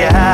yeah.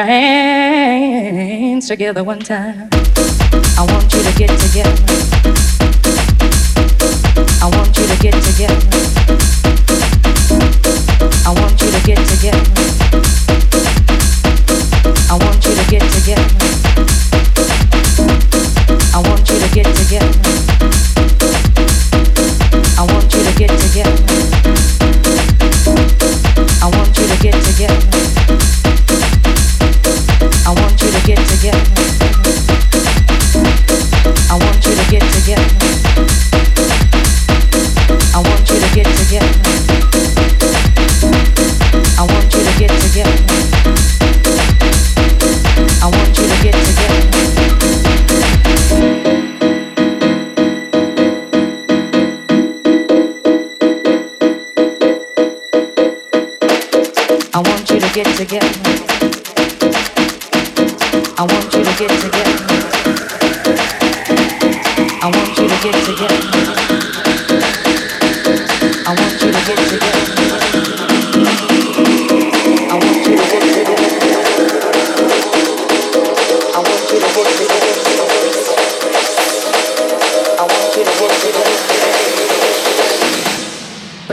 your hands together one time. I want you to get together. I want you to get together. I want you to get together. I want you to get together.